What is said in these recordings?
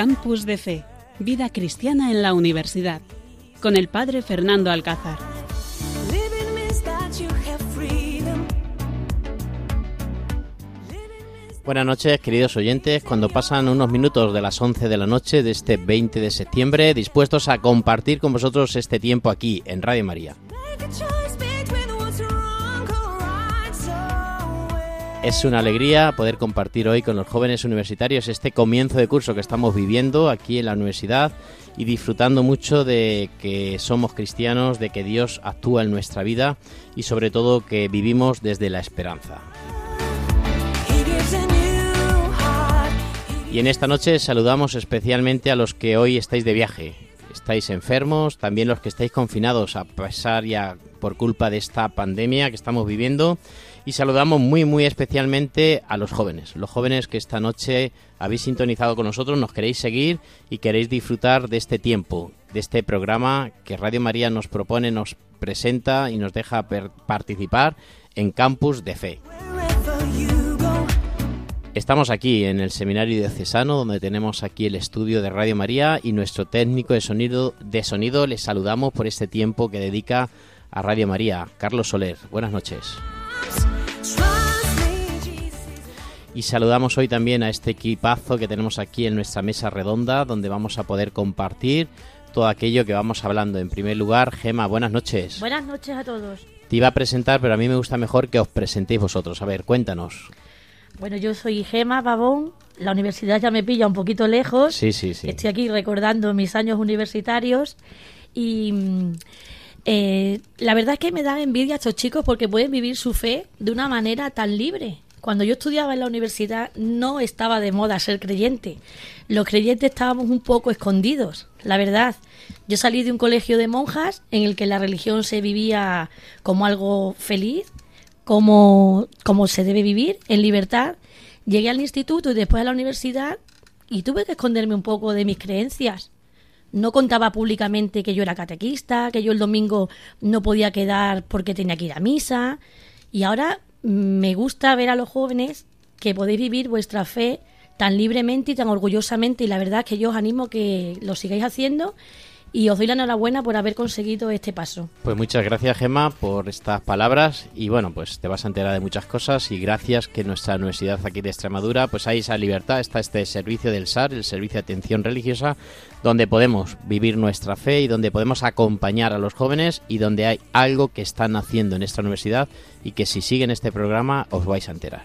Campus de Fe, Vida Cristiana en la Universidad, con el Padre Fernando Alcázar. Buenas noches, queridos oyentes. Cuando pasan unos minutos de las 11 de la noche de este 20 de septiembre, dispuestos a compartir con vosotros este tiempo aquí en Radio María. Es una alegría poder compartir hoy con los jóvenes universitarios este comienzo de curso que estamos viviendo aquí en la universidad y disfrutando mucho de que somos cristianos, de que Dios actúa en nuestra vida y sobre todo que vivimos desde la esperanza. Y en esta noche saludamos especialmente a los que hoy estáis de viaje, estáis enfermos, también los que estáis confinados a pesar ya por culpa de esta pandemia que estamos viviendo y saludamos muy muy especialmente a los jóvenes, los jóvenes que esta noche habéis sintonizado con nosotros, nos queréis seguir y queréis disfrutar de este tiempo, de este programa que Radio María nos propone, nos presenta y nos deja participar en Campus de Fe. Estamos aquí en el Seminario de Cesano, donde tenemos aquí el estudio de Radio María y nuestro técnico de sonido, de sonido les saludamos por este tiempo que dedica a Radio María, Carlos Soler. Buenas noches. Y saludamos hoy también a este equipazo que tenemos aquí en nuestra mesa redonda, donde vamos a poder compartir todo aquello que vamos hablando. En primer lugar, Gema, buenas noches. Buenas noches a todos. Te iba a presentar, pero a mí me gusta mejor que os presentéis vosotros. A ver, cuéntanos. Bueno, yo soy Gema Babón. La universidad ya me pilla un poquito lejos. Sí, sí, sí. Estoy aquí recordando mis años universitarios y mm, eh, la verdad es que me dan envidia a estos chicos porque pueden vivir su fe de una manera tan libre. Cuando yo estudiaba en la universidad no estaba de moda ser creyente. Los creyentes estábamos un poco escondidos, la verdad. Yo salí de un colegio de monjas en el que la religión se vivía como algo feliz, como, como se debe vivir, en libertad. Llegué al instituto y después a la universidad y tuve que esconderme un poco de mis creencias. No contaba públicamente que yo era catequista, que yo el domingo no podía quedar porque tenía que ir a misa. Y ahora me gusta ver a los jóvenes que podéis vivir vuestra fe tan libremente y tan orgullosamente y la verdad es que yo os animo que lo sigáis haciendo y os doy la enhorabuena por haber conseguido este paso. Pues muchas gracias Gemma por estas palabras y bueno, pues te vas a enterar de muchas cosas y gracias que nuestra universidad aquí de Extremadura pues hay esa libertad, está este servicio del SAR, el servicio de atención religiosa, donde podemos vivir nuestra fe y donde podemos acompañar a los jóvenes y donde hay algo que están haciendo en esta universidad y que si siguen este programa os vais a enterar.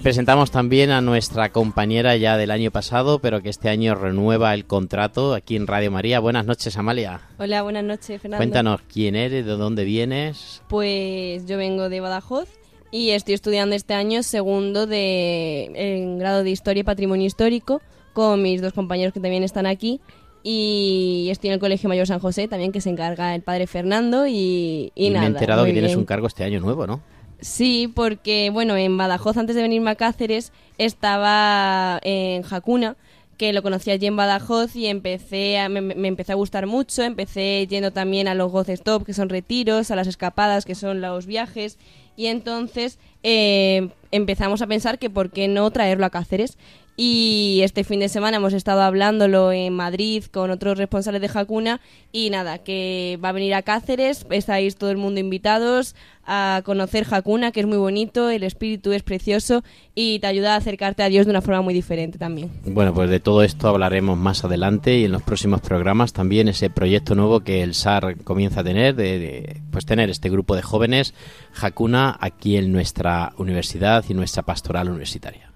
Y presentamos también a nuestra compañera ya del año pasado, pero que este año renueva el contrato aquí en Radio María. Buenas noches, Amalia. Hola, buenas noches, Fernando. Cuéntanos quién eres, de dónde vienes. Pues yo vengo de Badajoz y estoy estudiando este año segundo de en grado de Historia y Patrimonio Histórico con mis dos compañeros que también están aquí y estoy en el Colegio Mayor San José también que se encarga el padre Fernando y, y, nada. Me he enterado que tienes un cargo este año nuevo, ¿no? Sí, porque bueno, en Badajoz antes de venirme a Cáceres estaba en Jacuna, que lo conocí allí en Badajoz y empecé a, me, empecé a gustar mucho, empecé yendo también a los goce stop, que son retiros, a las escapadas, que son los viajes, y entonces eh, empezamos a pensar que por qué no traerlo a Cáceres. Y este fin de semana hemos estado hablándolo en Madrid con otros responsables de Jacuna y nada, que va a venir a Cáceres, estáis todo el mundo invitados a conocer Jacuna, que es muy bonito, el espíritu es precioso y te ayuda a acercarte a Dios de una forma muy diferente también. Bueno, pues de todo esto hablaremos más adelante y en los próximos programas también ese proyecto nuevo que el SAR comienza a tener, de, de pues tener este grupo de jóvenes Jacuna aquí en nuestra universidad y nuestra pastoral universitaria.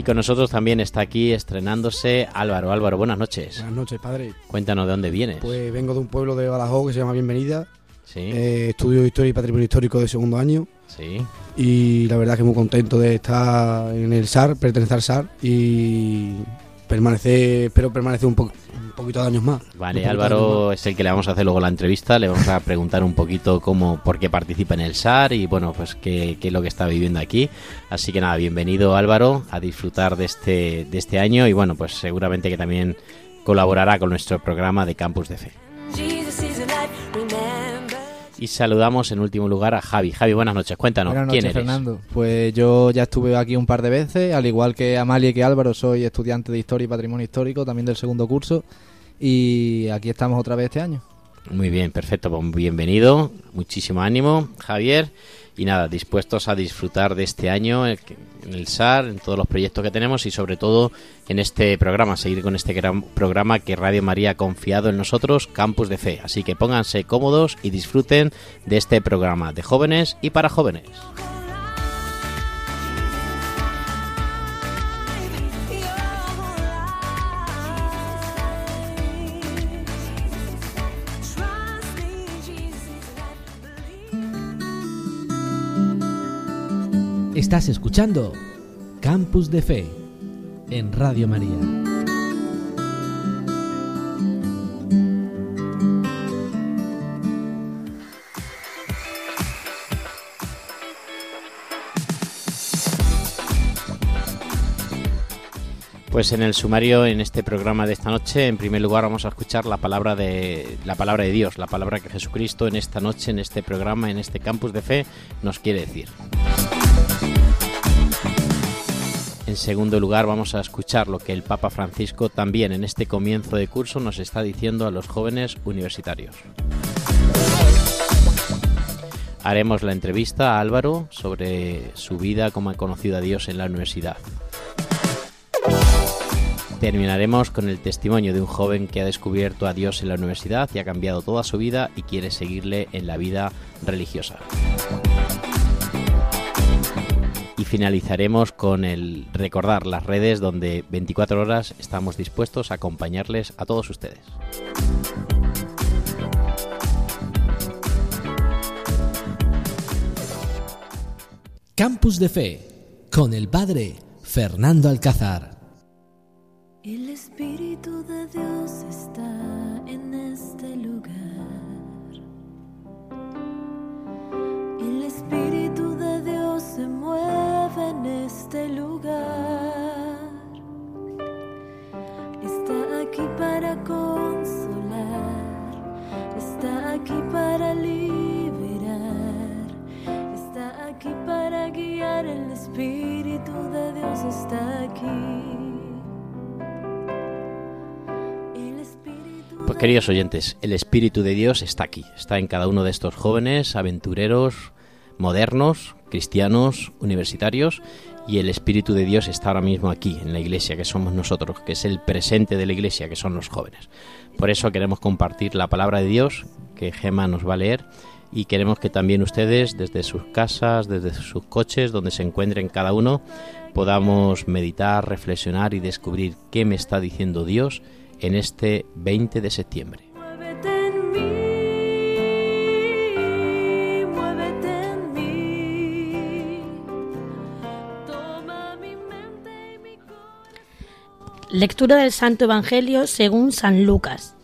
Y con nosotros también está aquí estrenándose Álvaro. Álvaro, buenas noches. Buenas noches, padre. Cuéntanos de dónde vienes. Pues vengo de un pueblo de Badajoz que se llama Bienvenida. Sí. Eh, estudio Historia y Patrimonio Histórico de segundo año. Sí. Y la verdad que muy contento de estar en el SAR, pertenecer al SAR y permanecer, espero permanecer un, po un poquito de años más. Vale, Álvaro más. es el que le vamos a hacer luego la entrevista, le vamos a preguntar un poquito cómo, por qué participa en el SAR y bueno, pues qué, qué, es lo que está viviendo aquí. Así que nada, bienvenido Álvaro a disfrutar de este, de este año y bueno, pues seguramente que también colaborará con nuestro programa de Campus de Fe. Y saludamos en último lugar a Javi. Javi, buenas noches. Cuéntanos, Buenas ¿quién noches, eres? Fernando. Pues yo ya estuve aquí un par de veces, al igual que Amalia y que Álvaro, soy estudiante de Historia y Patrimonio Histórico, también del segundo curso, y aquí estamos otra vez este año. Muy bien, perfecto. Pues bienvenido. Muchísimo ánimo, Javier. Y nada, dispuestos a disfrutar de este año eh, en el SAR, en todos los proyectos que tenemos y sobre todo en este programa, seguir con este gran programa que Radio María ha confiado en nosotros, Campus de Fe. Así que pónganse cómodos y disfruten de este programa de jóvenes y para jóvenes. Estás escuchando Campus de Fe en Radio María. Pues en el sumario en este programa de esta noche, en primer lugar vamos a escuchar la palabra de la palabra de Dios, la palabra que Jesucristo en esta noche, en este programa, en este campus de fe nos quiere decir. En segundo lugar vamos a escuchar lo que el Papa Francisco también en este comienzo de curso nos está diciendo a los jóvenes universitarios. Haremos la entrevista a Álvaro sobre su vida como ha conocido a Dios en la universidad. Terminaremos con el testimonio de un joven que ha descubierto a Dios en la universidad y ha cambiado toda su vida y quiere seguirle en la vida religiosa. Finalizaremos con el recordar las redes donde 24 horas estamos dispuestos a acompañarles a todos ustedes. Campus de Fe con el padre Fernando Alcázar. El Espíritu de Dios está en este lugar. El Espíritu en este lugar. Está aquí para consolar. Está aquí para liberar. Está aquí para guiar. El Espíritu de Dios está aquí. El Espíritu Pues queridos oyentes, el Espíritu de Dios está aquí, está en cada uno de estos jóvenes, aventureros, modernos, cristianos, universitarios, y el Espíritu de Dios está ahora mismo aquí, en la iglesia, que somos nosotros, que es el presente de la iglesia, que son los jóvenes. Por eso queremos compartir la palabra de Dios, que Gema nos va a leer, y queremos que también ustedes, desde sus casas, desde sus coches, donde se encuentren cada uno, podamos meditar, reflexionar y descubrir qué me está diciendo Dios en este 20 de septiembre. Lectura del Santo Evangelio según San Lucas.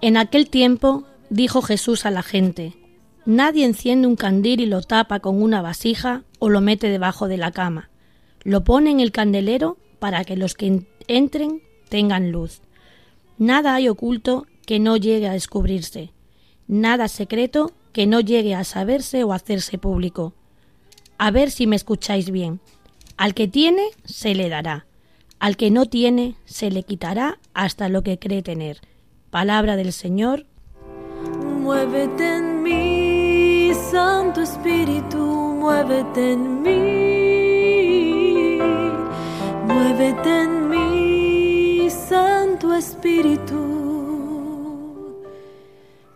En aquel tiempo dijo Jesús a la gente, Nadie enciende un candil y lo tapa con una vasija o lo mete debajo de la cama. Lo pone en el candelero para que los que en- entren tengan luz. Nada hay oculto que no llegue a descubrirse, nada secreto que no llegue a saberse o hacerse público. A ver si me escucháis bien. Al que tiene, se le dará. Al que no tiene, se le quitará hasta lo que cree tener. Palabra del Señor. Muévete en mí, Santo Espíritu, muévete en mí. Muévete en mí, Santo Espíritu.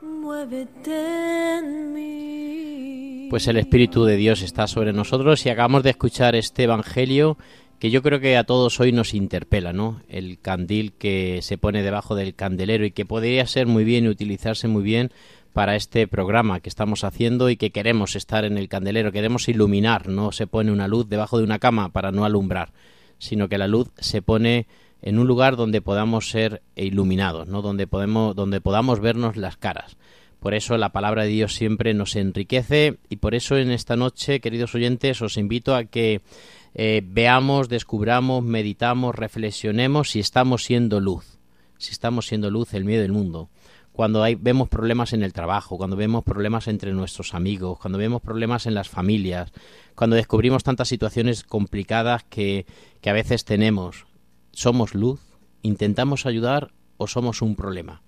Muévete en mí. Pues el Espíritu de Dios está sobre nosotros y acabamos de escuchar este Evangelio que yo creo que a todos hoy nos interpela, ¿no? El candil que se pone debajo del candelero y que podría ser muy bien y utilizarse muy bien para este programa que estamos haciendo y que queremos estar en el candelero, queremos iluminar, no se pone una luz debajo de una cama para no alumbrar, sino que la luz se pone en un lugar donde podamos ser iluminados, ¿no? Donde podemos donde podamos vernos las caras. Por eso la palabra de Dios siempre nos enriquece y por eso en esta noche, queridos oyentes, os invito a que eh, veamos, descubramos, meditamos, reflexionemos si estamos siendo luz, si estamos siendo luz el medio del mundo. cuando hay, vemos problemas en el trabajo, cuando vemos problemas entre nuestros amigos, cuando vemos problemas en las familias, cuando descubrimos tantas situaciones complicadas que, que a veces tenemos, ¿somos luz? ¿Intentamos ayudar o somos un problema?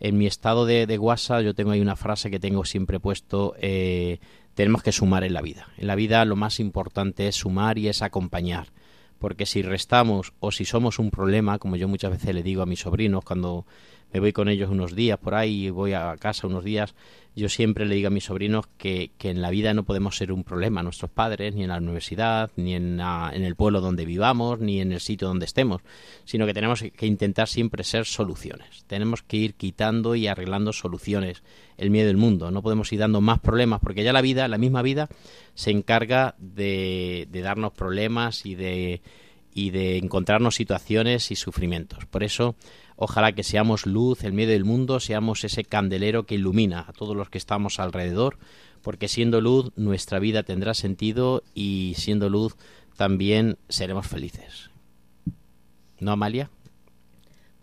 En mi estado de, de WhatsApp yo tengo ahí una frase que tengo siempre puesto, eh, tenemos que sumar en la vida. En la vida lo más importante es sumar y es acompañar. Porque si restamos o si somos un problema, como yo muchas veces le digo a mis sobrinos cuando me voy con ellos unos días por ahí, voy a casa unos días, yo siempre le digo a mis sobrinos que, que en la vida no podemos ser un problema a nuestros padres, ni en la universidad, ni en, en el pueblo donde vivamos, ni en el sitio donde estemos, sino que tenemos que intentar siempre ser soluciones. Tenemos que ir quitando y arreglando soluciones el miedo del mundo. No podemos ir dando más problemas, porque ya la vida, la misma vida, se encarga de, de darnos problemas y de, y de encontrarnos situaciones y sufrimientos. Por eso, ojalá que seamos luz en medio del mundo, seamos ese candelero que ilumina a todos los que estamos alrededor, porque siendo luz nuestra vida tendrá sentido y siendo luz también seremos felices. ¿No, Amalia?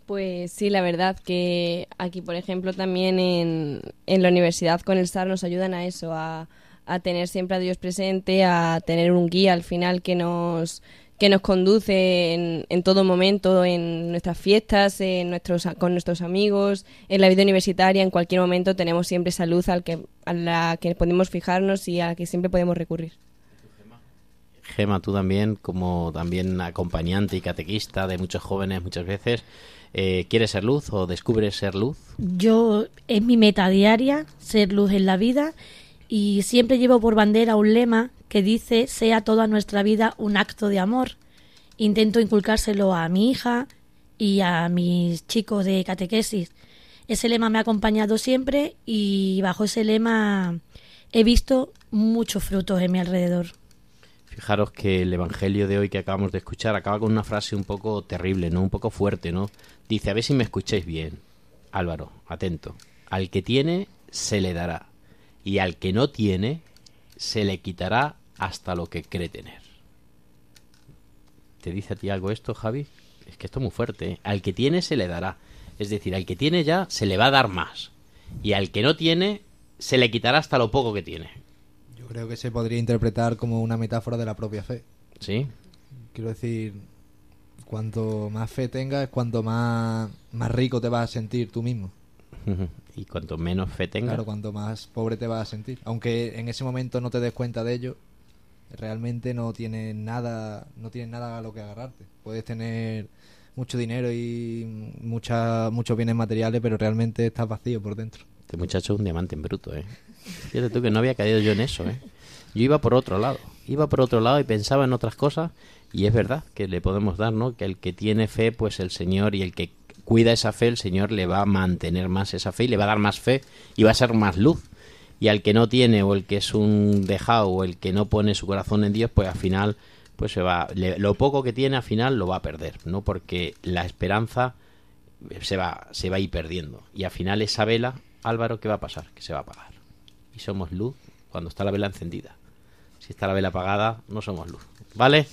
Pues sí, la verdad que aquí, por ejemplo, también en, en la universidad con el SAR nos ayudan a eso, a, a tener siempre a Dios presente, a tener un guía al final que nos que nos conduce en, en todo momento, en nuestras fiestas, en nuestros, con nuestros amigos, en la vida universitaria, en cualquier momento tenemos siempre esa luz al que, a la que podemos fijarnos y a la que siempre podemos recurrir. Gema, tú también, como también acompañante y catequista de muchos jóvenes muchas veces, eh, ¿quieres ser luz o descubres ser luz? Yo es mi meta diaria ser luz en la vida y siempre llevo por bandera un lema que dice sea toda nuestra vida un acto de amor. Intento inculcárselo a mi hija y a mis chicos de catequesis. Ese lema me ha acompañado siempre y bajo ese lema he visto muchos frutos en mi alrededor. Fijaros que el evangelio de hoy que acabamos de escuchar acaba con una frase un poco terrible, ¿no? Un poco fuerte, ¿no? Dice, a ver si me escucháis bien. Álvaro, atento. Al que tiene, se le dará. Y al que no tiene, se le quitará hasta lo que cree tener. ¿Te dice a ti algo esto, Javi? Es que esto es muy fuerte. ¿eh? Al que tiene, se le dará. Es decir, al que tiene ya, se le va a dar más. Y al que no tiene, se le quitará hasta lo poco que tiene. Yo creo que se podría interpretar como una metáfora de la propia fe. ¿Sí? Quiero decir, cuanto más fe tengas, cuanto más, más rico te vas a sentir tú mismo. Y cuanto menos fe tenga. Claro, cuanto más pobre te vas a sentir. Aunque en ese momento no te des cuenta de ello, realmente no tienes nada, no tienes nada a lo que agarrarte. Puedes tener mucho dinero y mucha, muchos bienes materiales, pero realmente estás vacío por dentro. Este muchacho es un diamante en bruto, ¿eh? Fíjate tú que no había caído yo en eso, ¿eh? Yo iba por otro lado. Iba por otro lado y pensaba en otras cosas. Y es verdad que le podemos dar, ¿no? Que el que tiene fe, pues el Señor y el que cuida esa fe, el Señor le va a mantener más esa fe y le va a dar más fe y va a ser más luz. Y al que no tiene o el que es un dejado o el que no pone su corazón en Dios, pues al final, pues se va, le- lo poco que tiene al final lo va a perder, ¿no? Porque la esperanza se va, se va a ir perdiendo. Y al final esa vela, Álvaro, ¿qué va a pasar? Que se va a apagar. Y somos luz cuando está la vela encendida. Si está la vela apagada, no somos luz. ¿Vale?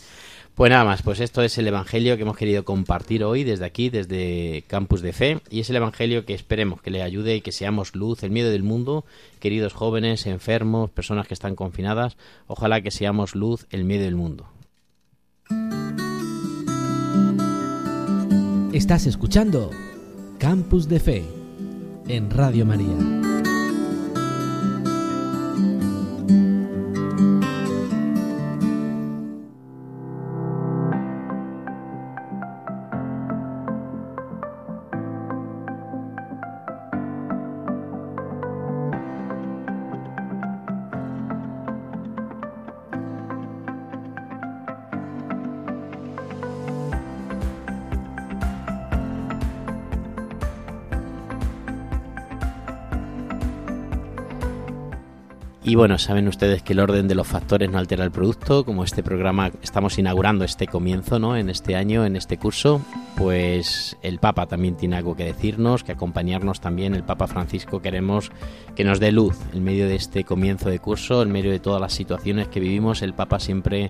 Pues nada más, pues esto es el Evangelio que hemos querido compartir hoy desde aquí, desde Campus de Fe, y es el Evangelio que esperemos que le ayude y que seamos luz en medio del mundo, queridos jóvenes, enfermos, personas que están confinadas, ojalá que seamos luz en medio del mundo. Estás escuchando Campus de Fe en Radio María. Y bueno, saben ustedes que el orden de los factores no altera el producto, como este programa estamos inaugurando este comienzo, ¿no? En este año, en este curso, pues el Papa también tiene algo que decirnos, que acompañarnos también. El Papa Francisco queremos que nos dé luz en medio de este comienzo de curso, en medio de todas las situaciones que vivimos. El Papa siempre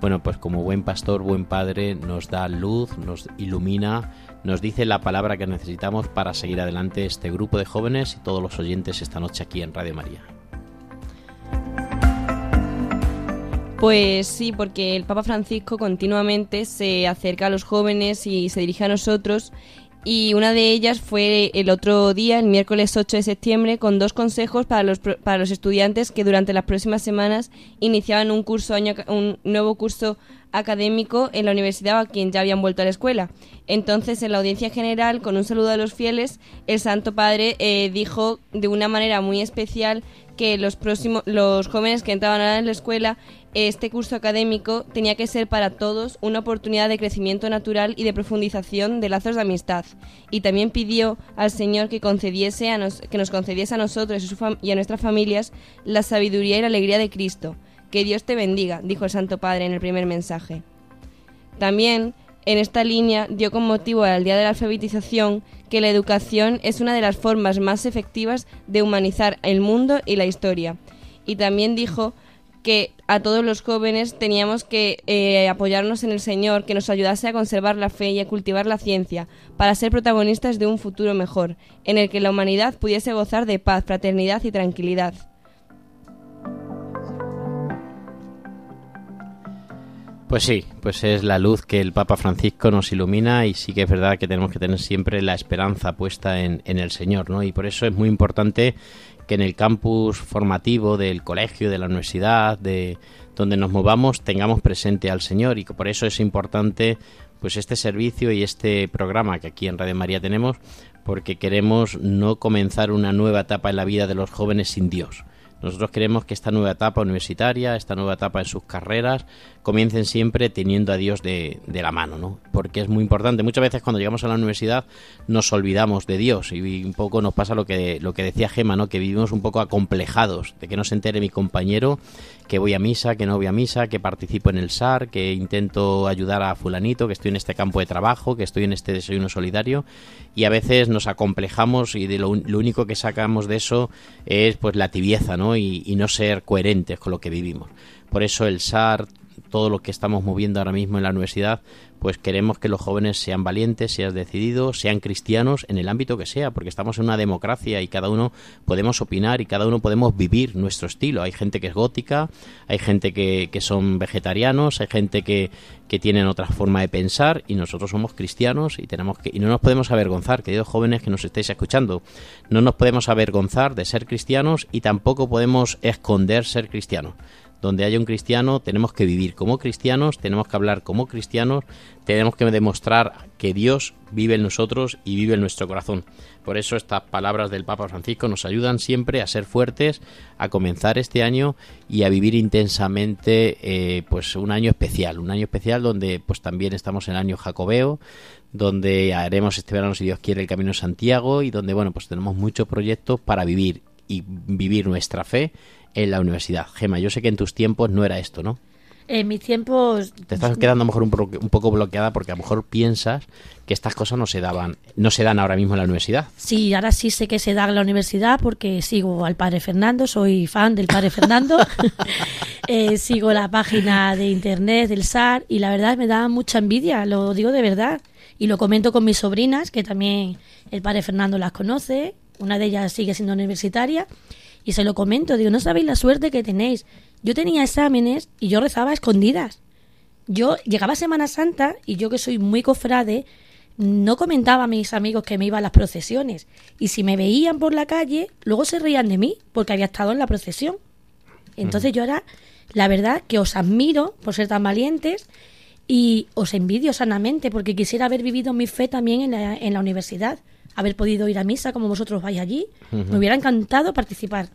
bueno, pues como buen pastor, buen padre, nos da luz, nos ilumina, nos dice la palabra que necesitamos para seguir adelante este grupo de jóvenes y todos los oyentes esta noche aquí en Radio María. Pues sí, porque el Papa Francisco continuamente se acerca a los jóvenes y se dirige a nosotros y una de ellas fue el otro día, el miércoles 8 de septiembre, con dos consejos para los, para los estudiantes que durante las próximas semanas iniciaban un, curso año, un nuevo curso académico en la universidad a quien ya habían vuelto a la escuela. Entonces, en la audiencia general, con un saludo a los fieles, el Santo Padre eh, dijo de una manera muy especial que los próximos los jóvenes que entraban a la escuela este curso académico tenía que ser para todos una oportunidad de crecimiento natural y de profundización de lazos de amistad. Y también pidió al Señor que concediese a nos, que nos concediese a nosotros y a nuestras familias la sabiduría y la alegría de Cristo. Que Dios te bendiga dijo el Santo Padre en el primer mensaje. También en esta línea dio con motivo al Día de la Alfabetización que la educación es una de las formas más efectivas de humanizar el mundo y la historia. Y también dijo que a todos los jóvenes teníamos que eh, apoyarnos en el Señor, que nos ayudase a conservar la fe y a cultivar la ciencia, para ser protagonistas de un futuro mejor, en el que la humanidad pudiese gozar de paz, fraternidad y tranquilidad. Pues sí, pues es la luz que el Papa Francisco nos ilumina y sí que es verdad que tenemos que tener siempre la esperanza puesta en, el Señor, ¿no? Y por eso es muy importante que en el campus formativo del colegio, de la universidad, de donde nos movamos, tengamos presente al Señor. Y que por eso es importante pues este servicio y este programa que aquí en Radio María tenemos porque queremos no comenzar una nueva etapa en la vida de los jóvenes sin Dios nosotros queremos que esta nueva etapa universitaria, esta nueva etapa en sus carreras, comiencen siempre teniendo a Dios de, la mano, ¿no? Porque es muy importante. Muchas veces cuando llegamos a la universidad nos olvidamos de Dios y un poco nos pasa lo que, lo que decía Gema, ¿no? Que vivimos un poco acomplejados, de que no se entere mi compañero que voy a misa, que no voy a misa, que participo en el SAR, que intento ayudar a fulanito, que estoy en este campo de trabajo, que estoy en este desayuno solidario y a veces nos acomplejamos y de lo, lo único que sacamos de eso es pues la tibieza, ¿no? Y, no ser coherentes con lo que vivimos. Por eso el SAR, todo lo que estamos moviendo ahora mismo en la universidad, pues queremos que los jóvenes sean valientes, sean decididos, sean cristianos en el ámbito que sea, porque estamos en una democracia y cada uno podemos opinar y cada uno podemos vivir nuestro estilo. Hay gente que es gótica, hay gente que, que son vegetarianos, hay gente que, que tienen otra forma de pensar y nosotros somos cristianos y tenemos que y no nos podemos avergonzar, queridos jóvenes que nos estéis escuchando, no nos podemos avergonzar de ser cristianos y tampoco podemos esconder ser cristianos donde haya un cristiano tenemos que vivir como cristianos, tenemos que hablar como cristianos, tenemos que demostrar que Dios vive en nosotros y vive en nuestro corazón. Por eso estas palabras del Papa Francisco nos ayudan siempre a ser fuertes, a comenzar este año y a vivir intensamente eh, pues un año especial, un año especial donde pues también estamos en el año jacobeo, donde haremos este verano si Dios quiere el Camino de Santiago y donde bueno pues tenemos muchos proyectos para vivir y vivir nuestra fe en la universidad. Gema, yo sé que en tus tiempos no era esto, ¿no? En mis tiempos... Te estás quedando a lo mejor un, poco bloqueada porque a lo mejor piensas que estas cosas no se daban, no se dan ahora mismo en la universidad. Sí, ahora sí sé que se da en la universidad porque sigo al padre Fernando, soy fan del padre Fernando, eh, sigo la página de internet del SAR y la verdad me da mucha envidia, lo digo de verdad. Y lo comento con mis sobrinas, que también el padre Fernando las conoce, una de ellas sigue siendo universitaria y se lo comento, digo, no sabéis la suerte que tenéis. Yo tenía exámenes y yo rezaba a escondidas. Yo llegaba Semana Santa y yo que soy muy cofrade, no comentaba a mis amigos que me iba a las procesiones. Y si me veían por la calle, luego se reían de mí porque había estado en la procesión. Entonces yo era, la verdad, que os admiro por ser tan valientes y os envidio sanamente porque quisiera haber vivido mi fe también en la, en la universidad haber podido ir a misa como vosotros vais allí. Me hubiera encantado participar.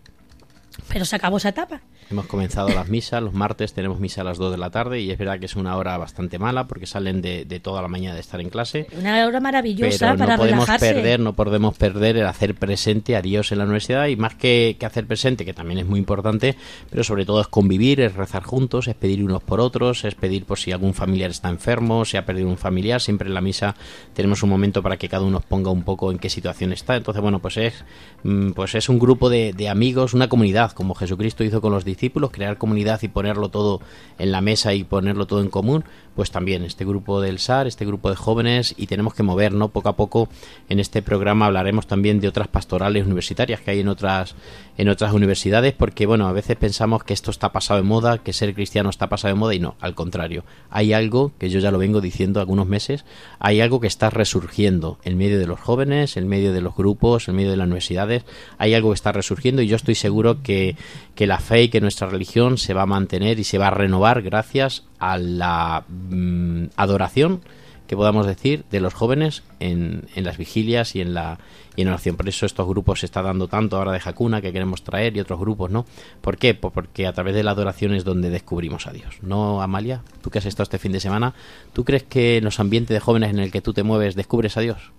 Pero se acabó esa etapa. Hemos comenzado las misas, los martes tenemos misa a las 2 de la tarde y es verdad que es una hora bastante mala porque salen de, toda la mañana de estar en clase. Una hora maravillosa pero para no podemos relajarse. perder, no podemos perder el hacer presente a Dios en la universidad y más que, que, hacer presente, que también es muy importante, pero sobre todo es convivir, es rezar juntos, es pedir unos por otros, es pedir por si algún familiar está enfermo, si ha perdido un familiar, siempre en la misa tenemos un momento para que cada uno ponga un poco en qué situación está. Entonces, bueno, pues es, mm, pues es un grupo de, de amigos, una comunidad, como Jesucristo hizo con los discípulos discípulos, crear comunidad y ponerlo todo en la mesa y ponerlo todo en común, pues también este grupo del SAR, este grupo de jóvenes y tenemos que mover, ¿no? Poco a poco en este programa hablaremos también de otras pastorales universitarias que hay en otras en otras universidades porque bueno, a veces pensamos que esto está pasado de moda, que ser cristiano está pasado de moda y no, al contrario. Hay algo que yo ya lo vengo diciendo algunos meses, hay algo que está resurgiendo en medio de los jóvenes, en medio de los grupos, en medio de las universidades, hay algo que está resurgiendo y yo estoy seguro que que la fe y que nuestra religión se va a mantener y se va a renovar gracias a la mm, adoración que podamos decir de los jóvenes en, en las vigilias y en la y en oración. Por eso estos grupos se está dando tanto ahora de Jacuna que queremos traer y otros grupos, ¿no? ¿Por qué? Pues porque a través de la adoración es donde descubrimos a Dios. ¿No, Amalia? Tú que has estado este fin de semana, ¿tú crees que en los ambientes de jóvenes en el que tú te mueves descubres a Dios?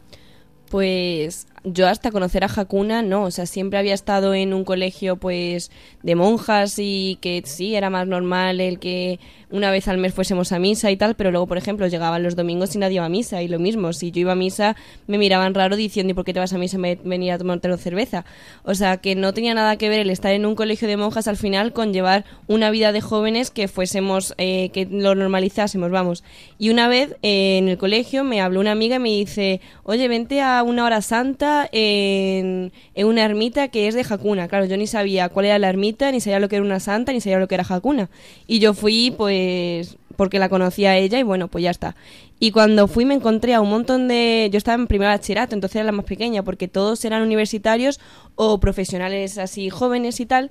Pues yo hasta conocer a Hakuna no, o sea, siempre había estado en un colegio pues de monjas y que sí, era más normal el que una vez al mes fuésemos a misa y tal, pero luego, por ejemplo, llegaban los domingos y nadie iba a misa y lo mismo, si yo iba a misa me miraban raro diciendo ¿y por qué te vas a misa me venir a tomarte una cerveza? O sea, que no tenía nada que ver el estar en un colegio de monjas al final con llevar una vida de jóvenes que fuésemos, eh, que lo normalizásemos, vamos. Y una vez eh, en el colegio me habló una amiga y me dice, oye, vente a una hora santa en, una ermita que es de Hakuna. Claro, yo ni sabía cuál era la ermita, ni sabía lo que era una santa, ni sabía lo que era Hakuna. Y yo fui, pues, porque la conocía ella y bueno, pues ya está. Y cuando fui me encontré a un montón de... Yo estaba en primer bachillerato, entonces era la más pequeña, porque todos eran universitarios o profesionales así jóvenes y tal.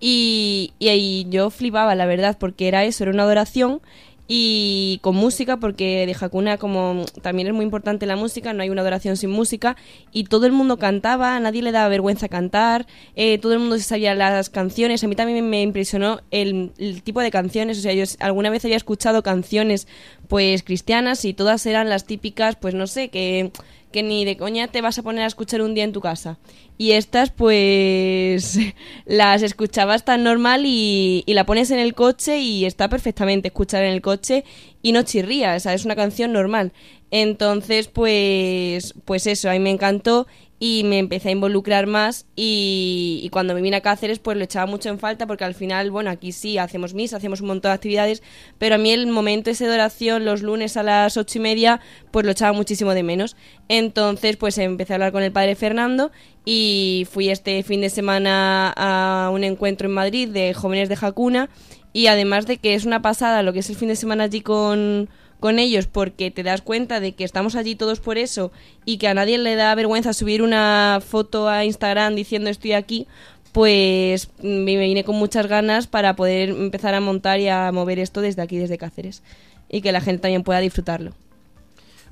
Y, y ahí yo flipaba, la verdad, porque era eso, era una adoración y con música porque de Hakuna como también es muy importante la música no hay una adoración sin música y todo el mundo cantaba nadie le daba vergüenza cantar eh, todo el mundo se sabía las canciones. A mí también me impresionó el, el, tipo de canciones o sea yo alguna vez había escuchado canciones pues cristianas y todas eran las típicas pues no sé que que ni de coña te vas a poner a escuchar un día en tu casa. Y estas, pues, las escuchabas tan normal y, y, la pones en el coche y está perfectamente escuchar en el coche y no chirría, o sea, es una canción normal. Entonces, pues, pues eso, a me encantó y me empecé a involucrar más y, y, cuando me vine a Cáceres pues lo echaba mucho en falta porque al final, bueno, aquí sí hacemos misa, hacemos un montón de actividades, pero a mí el momento ese de oración los lunes a las ocho y media pues lo echaba muchísimo de menos. Entonces pues empecé a hablar con el padre Fernando y fui este fin de semana a un encuentro en Madrid de jóvenes de Jacuna y además de que es una pasada lo que es el fin de semana allí con con ellos porque te das cuenta de que estamos allí todos por eso y que a nadie le da vergüenza subir una foto a Instagram diciendo estoy aquí, pues me vine con muchas ganas para poder empezar a montar y a mover esto desde aquí, desde Cáceres, y que la gente también pueda disfrutarlo.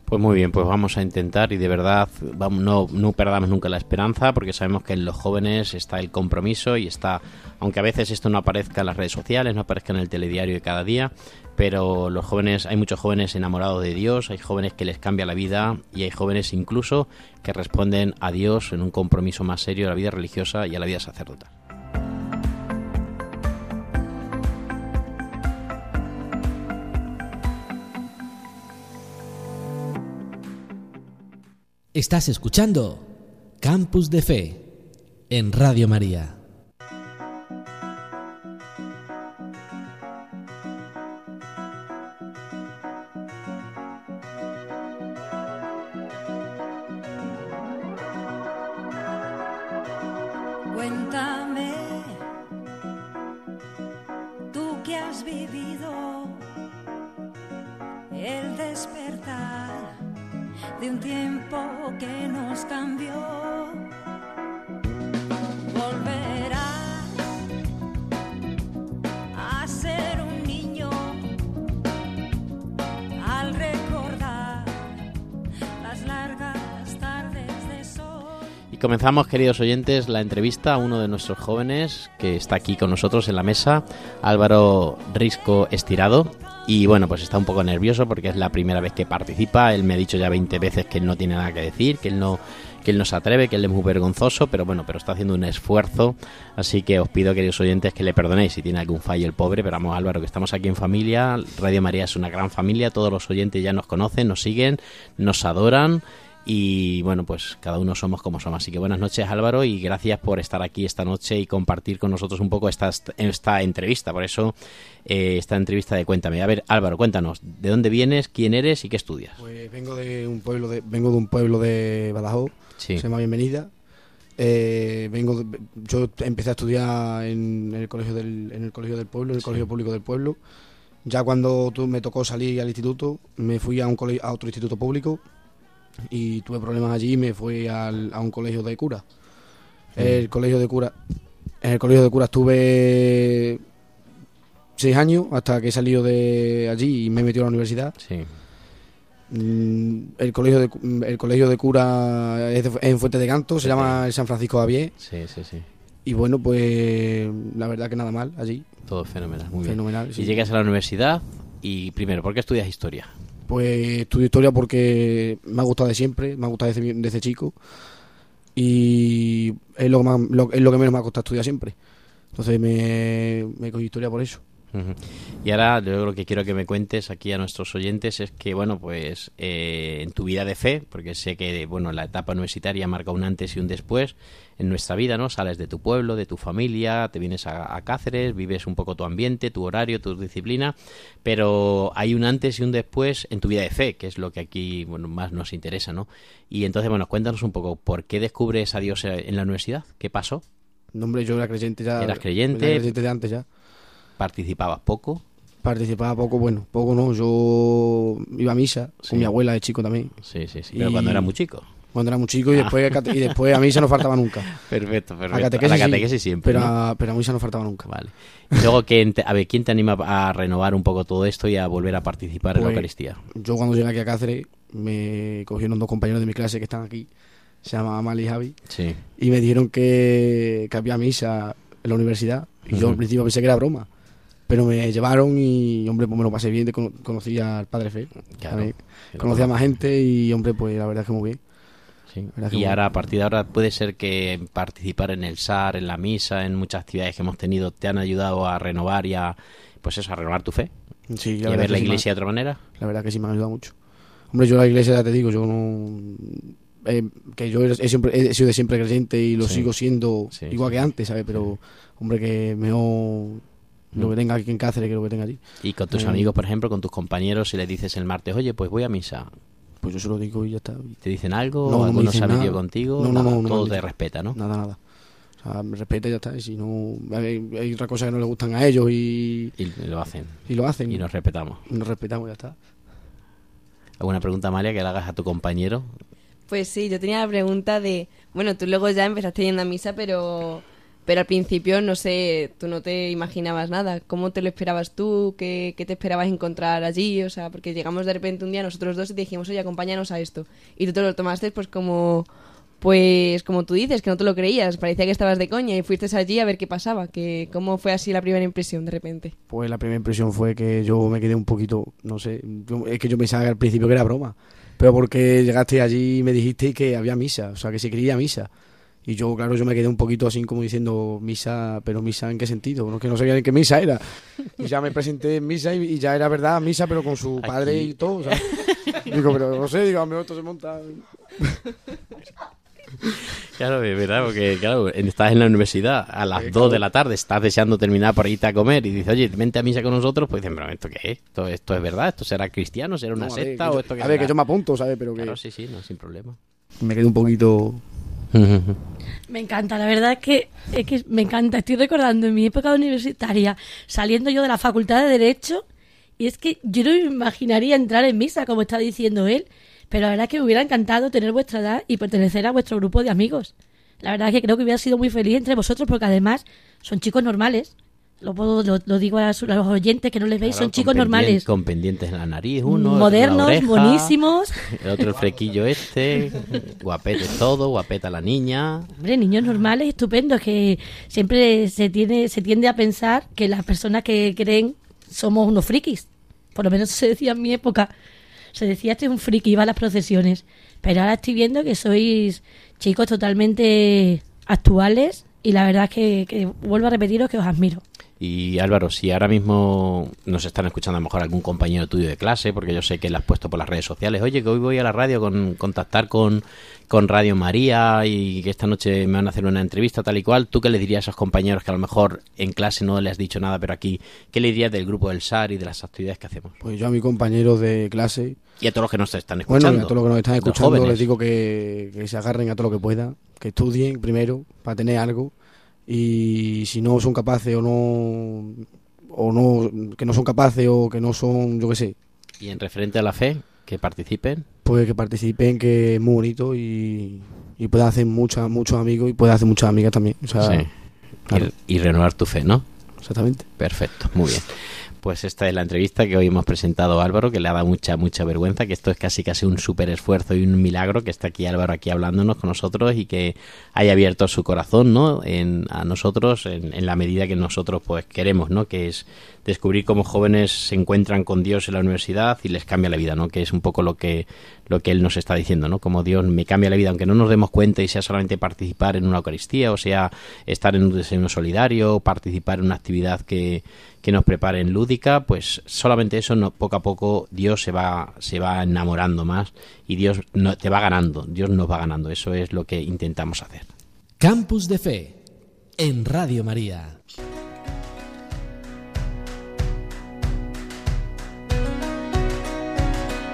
Pues muy bien, pues vamos a intentar y de verdad vamos, no, no perdamos nunca la esperanza porque sabemos que en los jóvenes está el compromiso y está, aunque a veces esto no aparezca en las redes sociales, no aparezca en el telediario de cada día, pero los jóvenes, hay muchos jóvenes enamorados de Dios, hay jóvenes que les cambia la vida y hay jóvenes incluso que responden a Dios en un compromiso más serio a la vida religiosa y a la vida sacerdotal. Estás escuchando Campus de Fe en Radio María. De un tiempo que nos cambió. A ser un niño al recordar las largas tardes de sol. Y comenzamos, queridos oyentes, la entrevista a uno de nuestros jóvenes que está aquí con nosotros en la mesa, Álvaro Risco Estirado. Y bueno, pues está un poco nervioso porque es la primera vez que participa. Él me ha dicho ya 20 veces que él no tiene nada que decir, que él no, que él no se atreve, que él es muy vergonzoso, pero bueno, pero está haciendo un esfuerzo. Así que os pido, queridos oyentes, que le perdonéis si tiene algún fallo el pobre. Pero vamos, Álvaro, que estamos aquí en familia. Radio María es una gran familia. Todos los oyentes ya nos conocen, nos siguen, nos adoran y bueno, pues cada uno somos como somos. Así que buenas noches Álvaro y gracias por estar aquí esta noche y compartir con nosotros un poco esta, esta entrevista. Por eso, eh, esta entrevista de Cuéntame. A ver, Álvaro, cuéntanos, ¿de dónde vienes, quién eres y qué estudias? Pues vengo de un pueblo de, vengo de, un pueblo de Badajoz, Sí. se llama Bienvenida. Eh, vengo de- yo empecé a estudiar en el colegio del, en el colegio del pueblo, en el Sí. colegio público del pueblo. Ya cuando me tocó salir al instituto, me fui a un cole- a otro instituto público y tuve problemas allí y me fui al- a un colegio de cura. El colegio de cura, en el colegio de cura estuve seis años hasta que he salido de allí y me he metido a la universidad. Sí. Mm, El colegio de, cu- el colegio de cura es, de- es en Fuente de Canto, se llama el San Francisco Javier. Sí, sí, sí. Y bueno, pues la verdad que nada mal allí. Todo fenomenal, muy bien. Fenomenal. sí. Y llegas a la universidad y primero, ¿por qué estudias historia? Pues estudio historia porque me ha gustado de siempre, me ha gustado desde, desde chico. Y es lo, que es lo que menos me ha costado estudiar siempre. Entonces me, me cogí historia por eso. Y ahora yo lo que quiero que me cuentes aquí a nuestros oyentes es que, bueno, pues eh, en tu vida de fe, porque sé que, bueno, la etapa universitaria marca un antes y un después en nuestra vida, ¿no? Sales de tu pueblo, de tu familia, te vienes a, a Cáceres, vives un poco tu ambiente, tu horario, tu disciplina, pero hay un antes y un después en tu vida de fe, que es lo que aquí, bueno, más nos interesa, ¿no? Y entonces, bueno, cuéntanos un poco, ¿por qué descubres a Dios en la universidad? ¿Qué pasó? No, hombre, yo era creyente ya. ¿Eras creyente? Era creyente de antes ya. ¿Participabas poco? Participaba poco, bueno, poco no. Yo iba a misa Sí. con mi abuela de chico también. Sí, sí, sí. Pero Y- cuando era muy chico. Cuando era muy chico y después, a cate- y después a misa no faltaba nunca. Perfecto, perfecto. A A catequesis, la sí, catequesis siempre. Pero, ¿no? a, pero a misa no faltaba nunca. Vale. Y luego, ¿quién te- a ver, ¿quién te anima a renovar un poco todo esto y a volver a participar en la Pues, Eucaristía? Yo cuando llegué aquí a Cáceres me cogieron dos compañeros de mi clase que están aquí, se llama Amali y Javi, Sí. y me dijeron que, que había misa en la universidad. Y yo al principio pensé que era broma. Pero me llevaron y, hombre, pues me lo pasé bien. de cono- conocí al Padre Fe. Claro. Conocí a más gente y, hombre, pues la verdad es que muy bien. Sí. Y ahora, a partir de ahora, puede ser que participar en el SAR, en la misa, en muchas actividades que hemos tenido, te han ayudado a renovar y a, pues eso, a renovar tu fe. Sí, y a ver la sí me- iglesia de otra manera. La verdad que sí me han ayudado mucho. Hombre, yo la iglesia, ya te digo, yo no... eh, que yo he, siempre, he sido de siempre creyente y lo sigo siendo igual que antes, ¿sabes? Pero, hombre, que mejor lo Mm. que tenga aquí en Cáceres que lo que tenga allí. Y con tus Eh. amigos, por ejemplo, con tus compañeros, si les dices el martes, oye, pues voy a misa, Pues yo se lo digo y ya está. ¿te dicen algo? No, no ¿Alguno se ha metido nada. contigo? No, no, Nada, no, no todo te respeta, ¿no? Nada, nada. O sea, me respeta y ya está. Y si no, hay, hay otras cosas que no le gustan a ellos y, Y lo hacen. y lo hacen. Y nos respetamos. Y nos respetamos y ya está. ¿Alguna pregunta, Amalia, que le hagas a tu compañero? Pues sí, yo tenía la pregunta de, bueno, tú luego ya empezaste yendo a misa, pero pero al principio no sé, tú no te imaginabas nada. ¿Cómo te lo esperabas tú? ¿Qué, qué te esperabas encontrar allí? O sea, porque llegamos de repente un día nosotros dos y te dijimos, oye, acompáñanos a esto. Y tú te lo tomaste pues como, pues como tú dices, que no te lo creías. Parecía que estabas de coña y fuiste allí a ver qué pasaba. Que, ¿Cómo fue así la primera impresión de repente? Pues la primera impresión fue que yo me quedé un poquito, no sé, es que yo pensaba que al principio que era broma, pero porque llegaste allí y me dijiste que había misa, o sea, que se quería misa. Y yo, claro, yo me quedé un poquito así como diciendo misa, pero misa en qué sentido, no, que no sabía ni qué misa era. Y ya me presenté en misa y, y ya era verdad misa, pero con su padre Aquí. y todo. sea. Digo, pero no sé, digo, a esto se monta. Claro, es verdad, porque claro, estás en la universidad a las Eh, 2 claro. de la tarde, estás deseando terminar por irte a comer y dices, oye, vente a misa con nosotros, pues dicen, pero ¿esto qué es? ¿Esto, esto es verdad? ¿Esto será cristiano? ¿Será una No, ver, secta? que ¿O yo- esto qué a ver, que yo me apunto, ¿sabes? Pero que Claro, sí, sí, no, sin problema. me quedé un poquito... Me encanta, la verdad es que, es que me encanta. Estoy recordando en mi época universitaria, saliendo yo de la facultad de Derecho, y es que yo no me imaginaría entrar en misa, como está diciendo él, pero la verdad es que me hubiera encantado tener vuestra edad y pertenecer a vuestro grupo de amigos. La verdad es que creo que hubiera sido muy feliz entre vosotros, porque además son chicos normales. Lo, puedo- lo, lo digo a, su- a los oyentes que no les veis, Claro, son chicos normales. Con pendientes en la nariz, uno. modernos, oreja, buenísimos. El otro el frequillo este, guapete todo, guapeta la niña. Hombre, niños normales, estupendos, que siempre se tiene, se tiende a pensar que las personas que creen somos unos frikis. Por lo menos se decía en mi época. Se decía este es un friki, iba a las procesiones. Pero ahora estoy viendo que sois chicos totalmente actuales y la verdad es que, que vuelvo a repetiros que os admiro. Y Álvaro, si ahora mismo nos están escuchando a lo mejor algún compañero tuyo de clase, porque yo sé que le has puesto por las redes sociales, oye, que hoy voy a la radio con contactar con, con Radio María y que esta noche me van a hacer una entrevista tal y cual, ¿tú qué le dirías a esos compañeros que a lo mejor en clase no le has dicho nada, pero aquí, ¿qué le dirías del grupo del SAR y de las actividades que hacemos? Pues yo a mis compañeros de clase, Y a todos los que nos están bueno, escuchando. y a todos los que nos están escuchando, les digo que, que se agarren a todo lo que puedan, que estudien primero para tener algo y si no son capaces o no o no que no son capaces o que no son, yo qué sé, Y en referente a la fe, que participen. pues que participen, que es muy bonito y, y pueda hacer muchas, muchos amigos y pueda hacer muchas amigas también. O sea, Sí. claro, Y, y renovar tu fe, ¿no? exactamente. Perfecto, muy bien. Pues esta es la entrevista que hoy hemos presentado a Álvaro, que le ha dado mucha, mucha vergüenza, que esto es casi casi un súper esfuerzo y un milagro que está aquí Álvaro aquí hablándonos con nosotros y que haya abierto su corazón, ¿no? En, a nosotros en, en la medida que nosotros pues queremos, ¿no? Que es descubrir cómo jóvenes se encuentran con Dios en la universidad y les cambia la vida, ¿no? Que es un poco lo que lo que él nos está diciendo, ¿no? Como Dios me cambia la vida, aunque no nos demos cuenta y sea solamente participar en una Eucaristía o sea estar en un desayuno solidario, participar en una actividad que, que nos preparen lúdica, pues solamente eso no, poco a poco Dios se va se va enamorando más y Dios no, te va ganando, Dios nos va ganando, eso es lo que intentamos hacer. Campus de Fe en Radio María.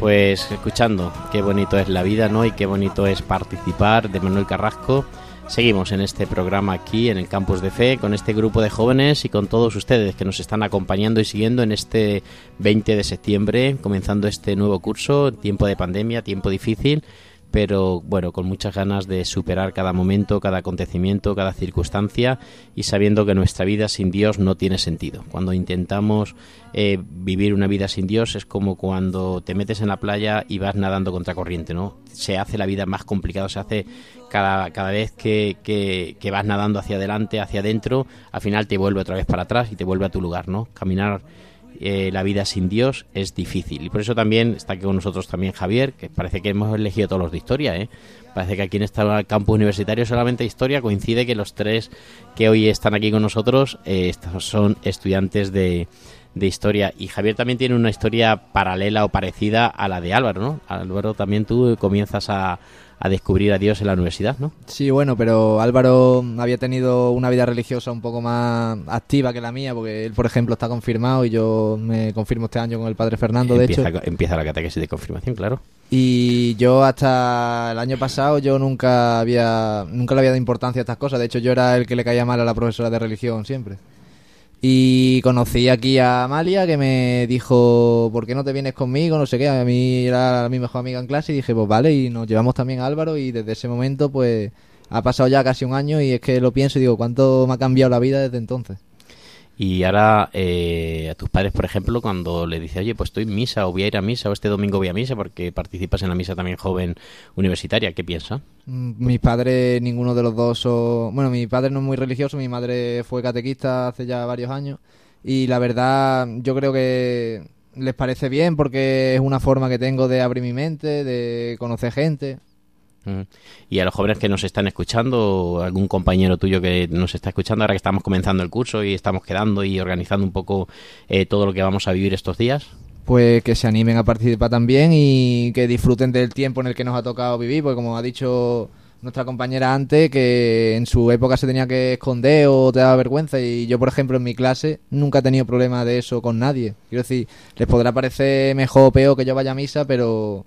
Pues escuchando qué bonito es la vida, ¿no? Y qué bonito es participar de Manuel Carrasco. Seguimos en este programa aquí en el Campus de Fe con este grupo de jóvenes y con todos ustedes que nos están acompañando y siguiendo en este 20 de septiembre, comenzando este nuevo curso, tiempo de pandemia, tiempo difícil, pero bueno, con muchas ganas de superar cada momento, cada acontecimiento, cada circunstancia y sabiendo que nuestra vida sin Dios no tiene sentido. Cuando intentamos eh, vivir una vida sin Dios es como cuando te metes en la playa y vas nadando contra corriente, ¿no? Se hace la vida más complicada, se hace cada, cada vez que, que, vas nadando hacia adelante, hacia adentro, al final te vuelve otra vez para atrás y te vuelve a tu lugar, ¿no? Caminar eh, la vida sin Dios es difícil. Y por eso también está aquí con nosotros también Javier, que parece que hemos elegido todos los de historia, ¿eh? Parece que aquí en este campus universitario solamente historia coincide que los tres que hoy están aquí con nosotros eh, son estudiantes de, de historia. Y Javier también tiene una historia paralela o parecida a la de Álvaro, ¿no? Álvaro, también tú comienzas a, a descubrir a Dios en la universidad, ¿no? Sí, bueno, pero Álvaro había tenido una vida religiosa un poco más activa que la mía, porque él, por ejemplo, está confirmado y yo me confirmo este año con el padre Fernando, de empieza, hecho. empieza la catequesis de confirmación, claro. Y yo hasta el año pasado yo nunca había nunca le había dado importancia a estas cosas. De hecho, yo era el que le caía mal a la profesora de religión siempre. Y conocí aquí a Amalia que me dijo, ¿por qué no te vienes conmigo? No sé qué, a mí era mi mejor amiga en clase y dije, pues vale, y nos llevamos también a Álvaro y desde ese momento pues ha pasado ya casi un año y es que lo pienso y digo, ¿cuánto me ha cambiado la vida desde entonces? Y ahora eh, a tus padres, por ejemplo, cuando le dices, oye, pues estoy en misa o voy a ir a misa o este domingo voy a misa porque participas en la misa también joven universitaria, ¿qué piensa? Mm, Mis padres, ninguno de los dos son... Bueno, mi padre no es muy religioso, mi madre fue catequista hace ya varios años y la verdad yo creo que les parece bien porque es una forma que tengo de abrir mi mente, de conocer gente. Y a los jóvenes que nos están escuchando, algún compañero tuyo que nos está escuchando ahora que estamos comenzando el curso y estamos quedando y organizando un poco eh, todo lo que vamos a vivir estos días. pues que se animen a participar también y que disfruten del tiempo en el que nos ha tocado vivir, porque como ha dicho nuestra compañera antes, que en su época se tenía que esconder o te daba vergüenza y yo, por ejemplo, en mi clase nunca he tenido problema de eso con nadie. Quiero decir, les podrá parecer mejor o peor que yo vaya a misa, pero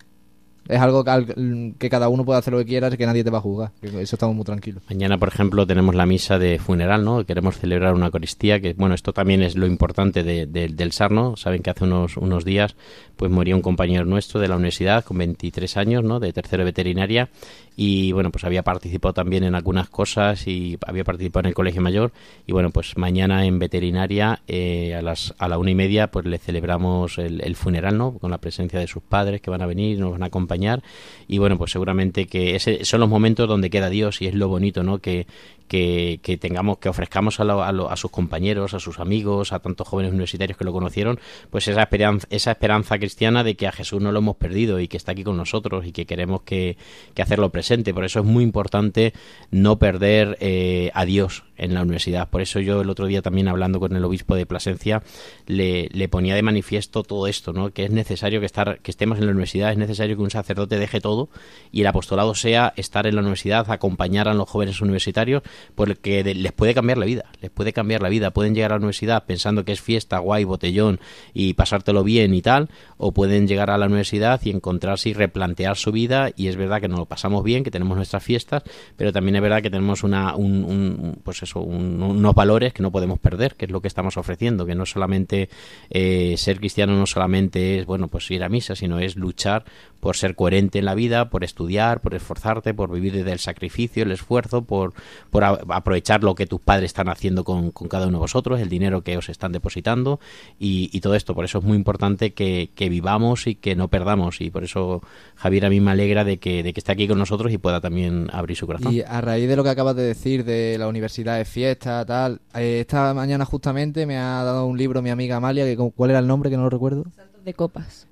es algo que, que cada uno puede hacer lo que quiera y que nadie te va a juzgar. Eso estamos muy tranquilos. Mañana, por ejemplo, tenemos la misa de funeral, ¿no? Queremos celebrar una Eucaristía, que, bueno, esto también es lo importante de- de- del Sarno. Saben que hace unos, unos días, pues moría un compañero nuestro de la universidad con 23 años, ¿no? De tercero veterinaria. Y, bueno, pues había participado también en algunas cosas y había participado en el colegio mayor. Y, bueno, pues mañana en veterinaria, eh, a, las, a la una y media, pues le celebramos el, el funeral, ¿no? Con la presencia de sus padres que van a venir, nos van a acompañar. Y, bueno, pues seguramente que ese son los momentos donde queda Dios y es lo bonito, ¿no? Que, que, tengamos, que ofrezcamos a, lo- a, lo- a sus compañeros, a sus amigos, a tantos jóvenes universitarios que lo conocieron, pues esa esperanza, esa esperanza cristiana de que a Jesús no lo hemos perdido y que está aquí con nosotros y que queremos que, que hacerlo presente. Por eso es muy importante no perder eh, a Dios en la universidad. Por eso yo el otro día también hablando con el obispo de Plasencia le, le ponía de manifiesto todo esto, ¿no? Que es necesario que estar, que estemos en la universidad, es necesario que un sacerdote deje todo y el apostolado sea estar en la universidad, acompañar a los jóvenes universitarios, porque les puede cambiar la vida, les puede cambiar la vida. Pueden llegar a la universidad pensando que es fiesta, guay, botellón y pasártelo bien y tal, o pueden llegar a la universidad y encontrarse y replantear su vida y es verdad que nos lo pasamos bien, que tenemos nuestras fiestas, pero también es verdad que tenemos una, un, pues eso, un- unos valores que no podemos perder, que es lo que estamos ofreciendo, que no solamente eh, ser cristiano no solamente es bueno pues ir a misa, sino es luchar por ser coherente en la vida, por estudiar, por esforzarte, por vivir desde el sacrificio, el esfuerzo, por, por a- aprovechar lo que tus padres están haciendo con, con cada uno de vosotros, el dinero que os están depositando y, y todo esto. Por eso es muy importante que, que vivamos y que no perdamos y por eso Javier a mí me alegra de que, de que esté aquí con nosotros y pueda también abrir su corazón. Y a raíz de lo que acabas de decir de la universidad de fiesta, tal, eh, esta mañana justamente me ha dado un libro mi amiga Amalia, que ¿cuál era el nombre que no lo recuerdo? de copas.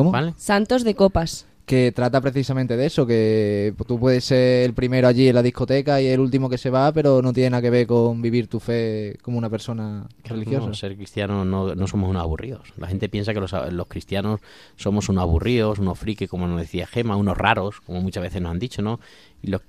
¿Cómo? ¿Vale? Santos de copas. Que trata precisamente de eso, que tú puedes ser el primero allí en la discoteca y el último que se va, pero no tiene nada que ver con vivir tu fe como una persona religiosa. No, ser cristiano no, no somos unos aburridos. La gente piensa que los, los cristianos somos unos aburridos, unos frikis, como nos decía Gema, unos raros, como muchas veces nos han dicho, ¿no? Y los,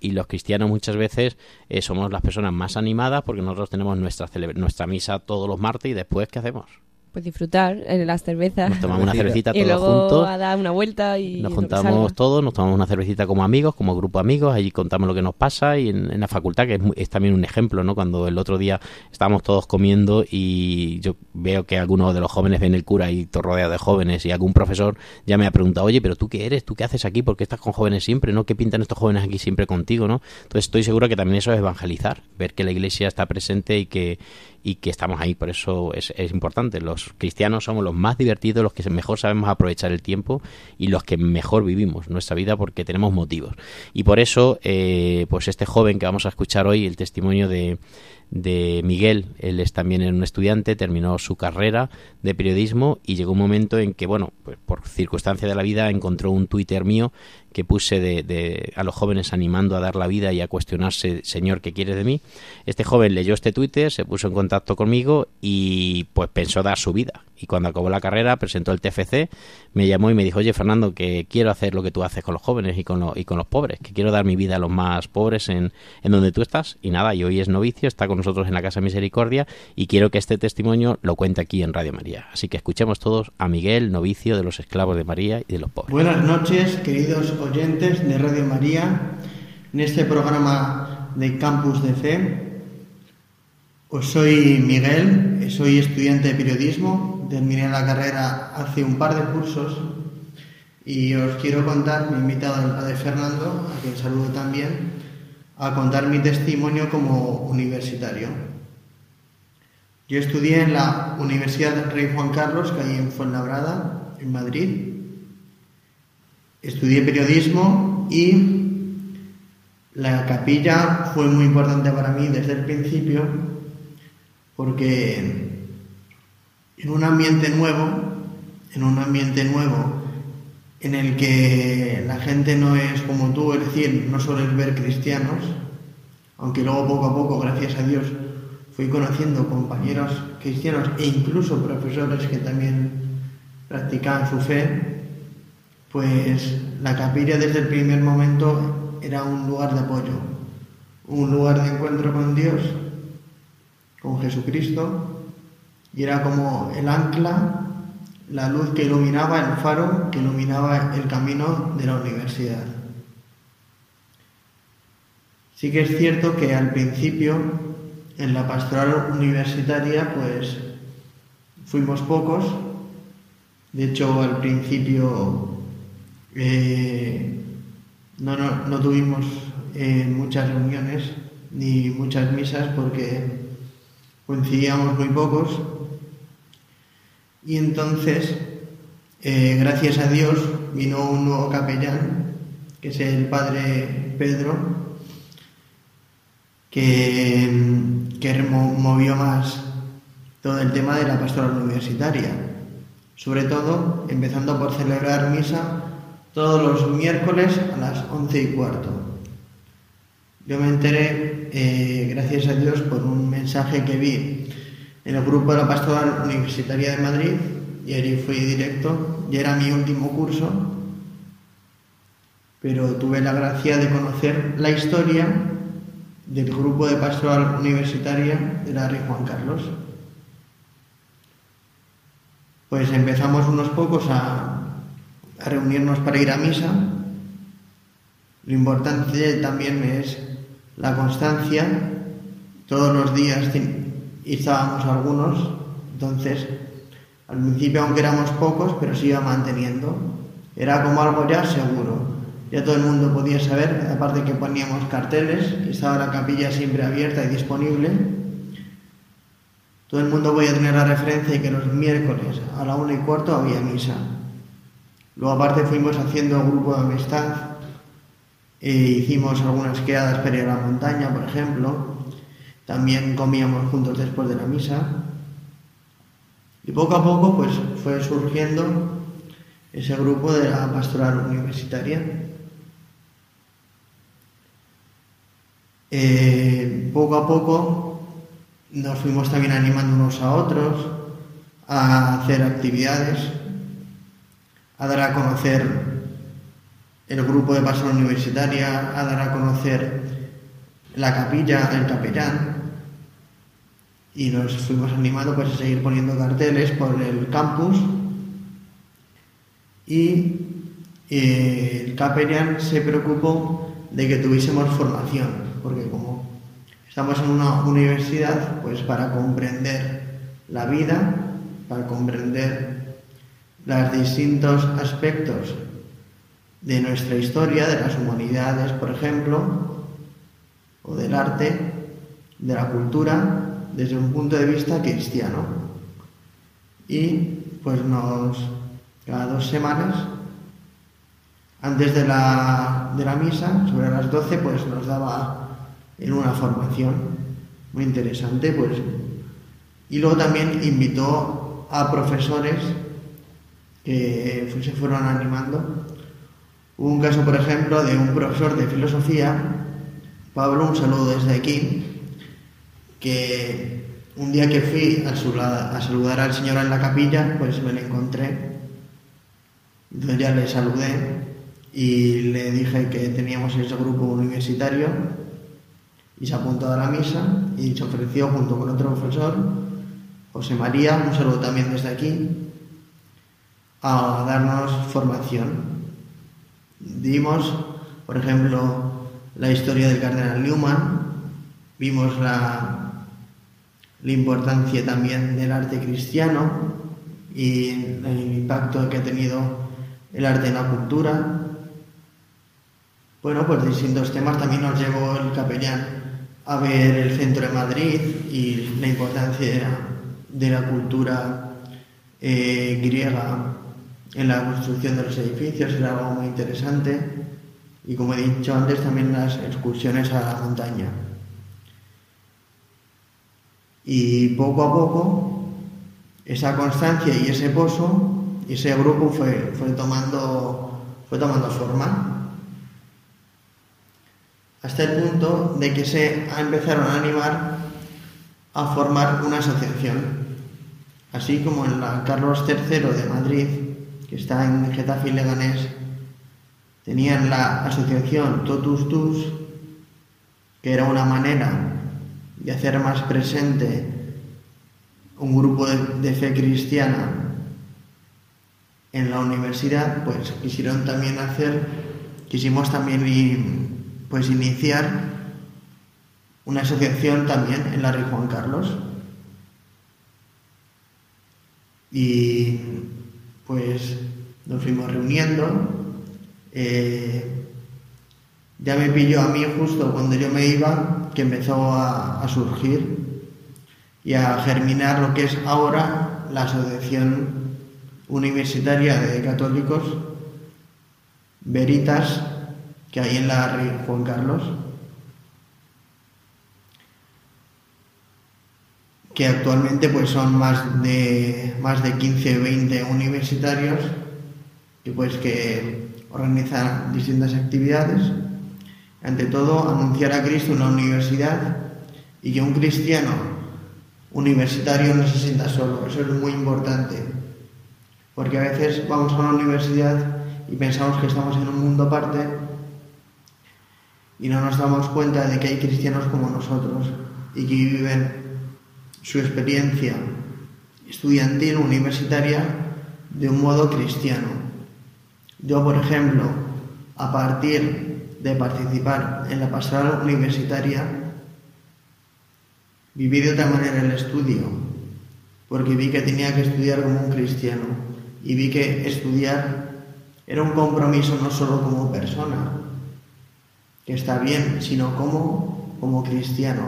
y los cristianos muchas veces eh, somos las personas más animadas porque nosotros tenemos nuestra, nuestra misa todos los martes y después, ¿qué hacemos? Pues disfrutar en las cervezas. Nos tomamos una cervecita y todos luego juntos. a dar una vuelta y Nos juntamos todos, nos tomamos una cervecita como amigos, como grupo de amigos, allí contamos lo que nos pasa y en, en la facultad, que es, muy- es también un ejemplo, ¿no? Cuando el otro día estábamos todos comiendo y yo veo que algunos de los jóvenes ven el cura y todo rodeado de jóvenes y algún profesor ya me ha preguntado, oye, pero tú qué eres, tú qué haces aquí, por qué estás con jóvenes siempre, ¿no? ¿Qué pintan estos jóvenes aquí siempre contigo, ¿no? Entonces estoy seguro que también eso es evangelizar, ver que la iglesia está presente y que y que estamos ahí, por eso es, es importante. Los cristianos somos los más divertidos, los que mejor sabemos aprovechar el tiempo y los que mejor vivimos nuestra vida porque tenemos motivos. Y por eso, eh, pues este joven que vamos a escuchar hoy, el testimonio de, de Miguel, él es también un estudiante, terminó su carrera de periodismo y llegó un momento en que, bueno, pues por circunstancia de la vida encontró un Twitter mío que puse de, de- a los jóvenes animando a dar la vida y a cuestionarse, Señor, ¿qué quieres de mí? Este joven leyó este Twitter, se puso en contacto conmigo y pues pensó dar su vida. Y cuando acabó la carrera, presentó el TFC, me llamó y me dijo, oye Fernando, que quiero hacer lo que tú haces con los jóvenes y con, lo- y con los pobres, que quiero dar mi vida a los más pobres en, en donde tú estás. Y nada, y hoy es novicio, está con nosotros en la Casa Misericordia y quiero que este testimonio lo cuente aquí en Radio María. Así que escuchemos todos a Miguel, novicio de los esclavos de María y de los pobres. Buenas noches, queridos oyentes de Radio María, en este programa de Campus de Fe. Os soy Miguel, soy estudiante de periodismo, terminé la carrera hace un par de cursos y os quiero contar, me he invitado al padre Fernando, a quien saludo también, a contar mi testimonio como universitario. Yo estudié en la Universidad Rey Juan Carlos, que hay en Fuenlabrada, en Madrid. Estudié periodismo y la capilla fue muy importante para mí desde el principio porque en un ambiente nuevo, en un ambiente nuevo en el que la gente no es como tú, es decir, no sueles ver cristianos, aunque luego poco a poco, gracias a Dios, fui conociendo compañeros cristianos e incluso profesores que también practicaban su fe, pues la capilla desde el primer momento era un lugar de apoyo, un lugar de encuentro con Dios, con Jesucristo, y era como el ancla, la luz que iluminaba el faro, que iluminaba el camino de la universidad. Sí que es cierto que al principio, en la pastoral universitaria, pues fuimos pocos. De hecho, al principio eh, no, no, no tuvimos eh, muchas reuniones ni muchas misas porque coincidíamos muy pocos. Y entonces, eh, gracias a Dios, vino un nuevo capellán, que es el padre Pedro, que, que movió más todo el tema de la pastoral universitaria. Sobre todo, empezando por celebrar misa todos los miércoles a las once y cuarto. Yo me enteré, eh, gracias a Dios, por un mensaje que vi en el grupo de la Pastoral Universitaria de Madrid y allí fui directo. Ya era mi último curso, pero tuve la gracia de conocer la historia del grupo de Pastoral Universitaria de la Rey Juan Carlos. Pues empezamos unos pocos a, a reunirnos para ir a misa. Lo importante también es la constancia. Todos los días estábamos algunos, entonces al principio aunque éramos pocos, pero se iba manteniendo. Era como algo ya seguro. Ya todo el mundo podía saber, aparte que poníamos carteles, estaba la capilla siempre abierta y disponible. Todo el mundo podía tener la referencia de que los miércoles a la una y cuarto había misa. Luego aparte fuimos haciendo grupo de amistad, e hicimos algunas quedadas para ir a la montaña, por ejemplo. También comíamos juntos después de la misa. Y poco a poco pues fue surgiendo ese grupo de la pastoral universitaria. Eh, poco a poco nos fuimos también animando unos a otros a hacer actividades, a dar a conocer el grupo de pastoral universitaria, a dar a conocer la capilla, el capellán, y nos fuimos animando pues a seguir poniendo carteles por el campus. Y eh, el capellán se preocupó de que tuviésemos formación, porque como estamos en una universidad, pues para comprender la vida, para comprender los distintos aspectos de nuestra historia, de las humanidades, por ejemplo, o del arte, de la cultura, desde un punto de vista cristiano. Y pues nos, cada dos semanas, antes de la, de la misa, sobre las 12, pues nos daba en una formación muy interesante, pues. Y luego también invitó a profesores que se fueron animando. Hubo un caso, por ejemplo, de un profesor de filosofía, Pablo, un saludo desde aquí, que un día que fui a, su- a saludar al señor en la capilla, pues me lo encontré. Entonces ya le saludé y le dije que teníamos ese grupo universitario y se apuntó a la misa y se ofreció junto con otro profesor, José María, un saludo también desde aquí, a darnos formación. Dimos, por ejemplo, la historia del cardenal Newman, vimos la, la importancia también del arte cristiano y el impacto que ha tenido el arte en la cultura. Bueno, pues distintos temas también nos llevó el capellán a ver el centro de Madrid y la importancia de la cultura eh, griega en la construcción de los edificios, era algo muy interesante. Y como he dicho antes, también las excursiones a la montaña. Y poco a poco, esa constancia y ese pozo, ese grupo fue, fue, tomando, fue tomando forma. Hasta el punto de que se empezaron a animar a formar una asociación. Así como en la Carlos III de Madrid, que está en Getafe y Leganés, tenían la asociación Totus Tus, que era una manera de hacer más presente un grupo de, de, fe cristiana en la universidad, pues quisieron también hacer, quisimos también pues iniciar una asociación también en la Rey Juan Carlos. Y pues nos fuimos reuniendo. Eh, ya me pilló a mí justo cuando yo me iba, que empezó a, surgir y a germinar lo que es ahora la Asociación Universitaria de Católicos Veritas que hay en la Rey Juan Carlos. que actualmente pues son más de más de 15 20 universitarios que pues que organizan distintas actividades ante todo anunciar a Cristo en la universidad y que un cristiano universitario no se sienta solo eso es muy importante porque a veces vamos a una universidad y pensamos que estamos en un mundo aparte y no nos damos cuenta de que hay cristianos como nosotros y que viven su experiencia estudiantil universitaria de un modo cristiano. Yo, por ejemplo, a partir de participar en la pastoral universitaria, viví de otra manera el estudio, porque vi que tenía que estudiar como un cristiano y vi que estudiar era un compromiso no solo como persona, que está bien, sino como, como cristiano,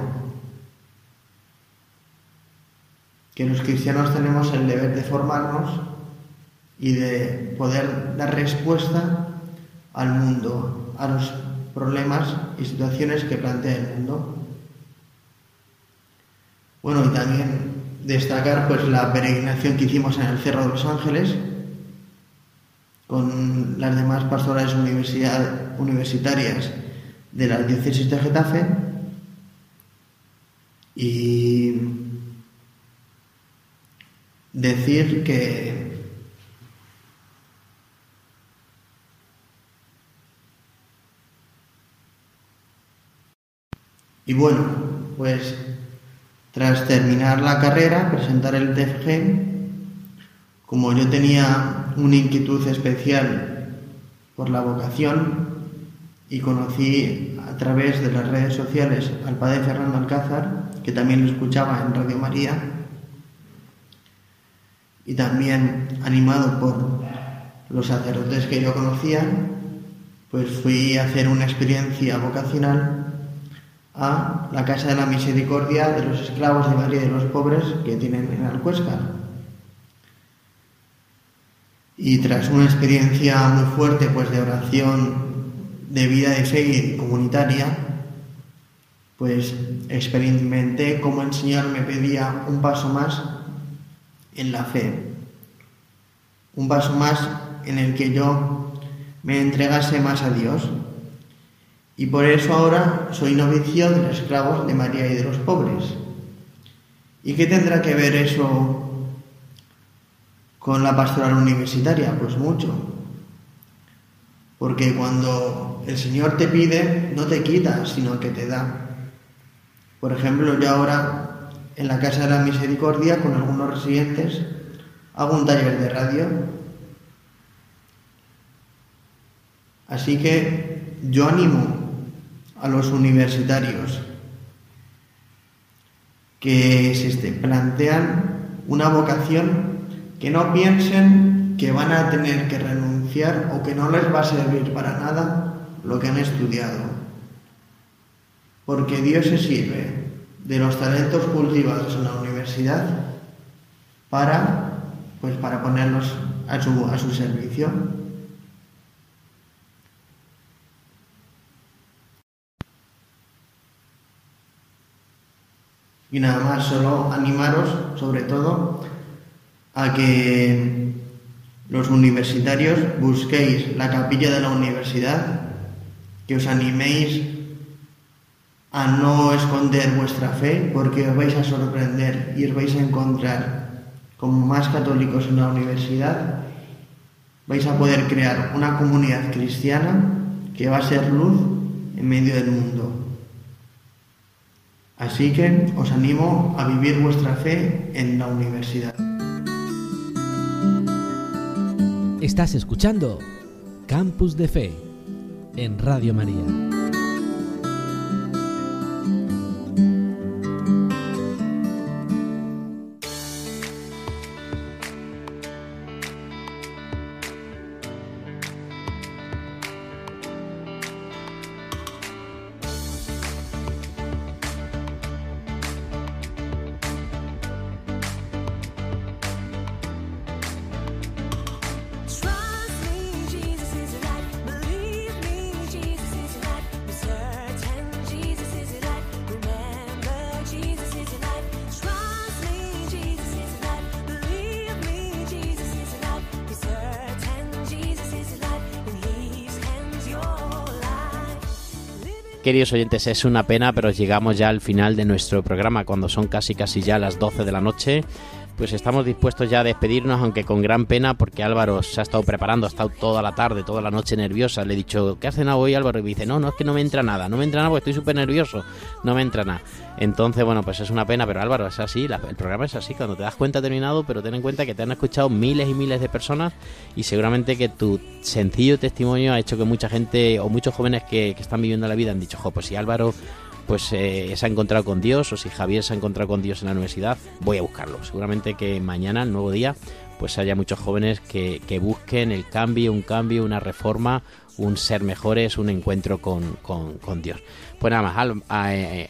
que los cristianos tenemos el deber de formarnos y de poder dar respuesta al mundo, a los problemas y situaciones que plantea el mundo. Bueno, y también destacar pues la peregrinación que hicimos en el Cerro de los Ángeles con las demás pastorales universitarias de la diócesis de Getafe y decir que y bueno, pues tras terminar la carrera, presentar el TFG, como yo tenía una inquietud especial por la vocación y conocí a través de las redes sociales al padre Fernando Alcázar, que también lo escuchaba en Radio María, y también animado por los sacerdotes que yo conocía, pues fui a hacer una experiencia vocacional a la Casa de la Misericordia de los Esclavos de María y de los Pobres que tienen en Alcuéscar. Y tras una experiencia muy fuerte pues de oración, de vida de fe comunitaria, pues experimenté cómo el Señor me pedía un paso más en la fe. Un paso más en el que yo me entregase más a Dios. Y por eso ahora soy novicio de los esclavos de María y de los pobres. ¿Y qué tendrá que ver eso con la pastoral universitaria? Pues mucho. Porque cuando el Señor te pide, no te quita, sino que te da. Por ejemplo, yo ahora en la Casa de la Misericordia, con algunos residentes, hago un taller de radio. Así que yo animo a los universitarios que se este, plantean una vocación que no piensen que van a tener que renunciar o que no les va a servir para nada lo que han estudiado. Porque Dios se sirve de los talentos cultivados en la universidad para, pues, para ponerlos a su, a su servicio. Y nada más, solo animaros, sobre todo, a que los universitarios busquéis la capilla de la universidad, que os animéis a no esconder vuestra fe, porque os vais a sorprender y os vais a encontrar como más católicos en la universidad, vais a poder crear una comunidad cristiana que va a ser luz en medio del mundo. Así que os animo a vivir vuestra fe en la universidad. Estás escuchando Campus de Fe en Radio María. Queridos oyentes, es una pena, pero llegamos ya al final de nuestro programa cuando son casi casi ya las 12 de la noche. Pues estamos dispuestos ya a despedirnos, aunque con gran pena, porque Álvaro se ha estado preparando, ha estado toda la tarde, toda la noche nerviosa. Le he dicho, ¿qué has cenado hoy, Álvaro? Y me dice, no, no, es que no me entra nada, no me entra nada porque estoy súper nervioso, no me entra nada. Entonces, bueno, pues es una pena, pero Álvaro, es así, la- el programa es así, cuando te das cuenta terminado, pero ten en cuenta que te han escuchado miles y miles de personas y seguramente que tu sencillo testimonio ha hecho que mucha gente o muchos jóvenes que, que están viviendo la vida han dicho, jo, pues si Álvaro pues eh, se ha encontrado con Dios o si Javier se ha encontrado con Dios en la universidad, voy a buscarlo. Seguramente que mañana, el nuevo día, pues haya muchos jóvenes que, que busquen el cambio, un cambio, una reforma, un ser mejores, un encuentro con, con- Dios. Pues nada más, eh,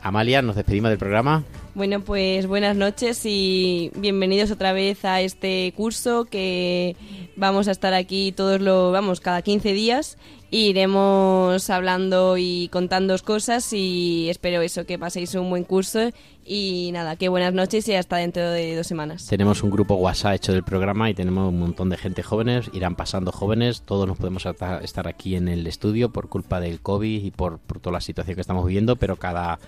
Amalia, nos despedimos del programa. Bueno, pues buenas noches y bienvenidos otra vez a este curso que vamos a estar aquí todos los, vamos, cada 15 días. Iremos hablando y contándoos cosas y espero eso, que paséis un buen curso y nada, que buenas noches y hasta dentro de dos semanas. Tenemos un grupo WhatsApp hecho del programa y tenemos un montón de gente jóvenes, irán pasando jóvenes, todos nos podemos estar aquí en el estudio por culpa del COVID y por, por toda la situación que estamos viviendo, pero cada,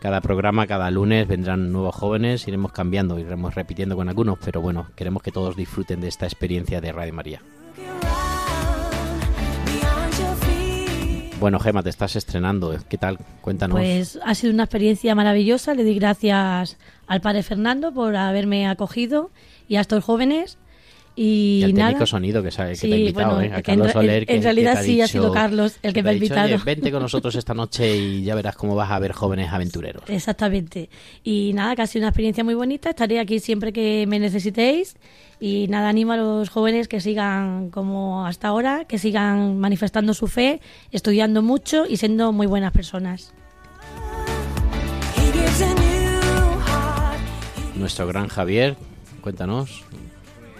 cada programa, cada lunes vendrán nuevos jóvenes, iremos cambiando, iremos repitiendo con algunos, pero bueno, queremos que todos disfruten de esta experiencia de Radio María. Bueno, Gema, te estás estrenando, ¿qué tal? Cuéntanos. Pues ha sido una experiencia maravillosa. Le di gracias al padre Fernando por haberme acogido y a estos jóvenes. Y, Y nada. técnico sonido que, sabe, que Sí, te ha invitado, bueno, ¿eh? A Carlos en- Soler. en que- realidad te ha sí ha sido Carlos el que me te ha invitado. "Oye, vente con nosotros esta noche y ya verás cómo vas a ver jóvenes aventureros. Exactamente. Y nada, que ha sido una experiencia muy bonita. Estaré aquí siempre que me necesitéis. Y nada, animo a los jóvenes que sigan como hasta ahora, que sigan manifestando su fe, estudiando mucho y siendo muy buenas personas. Nuestro gran Javier, cuéntanos.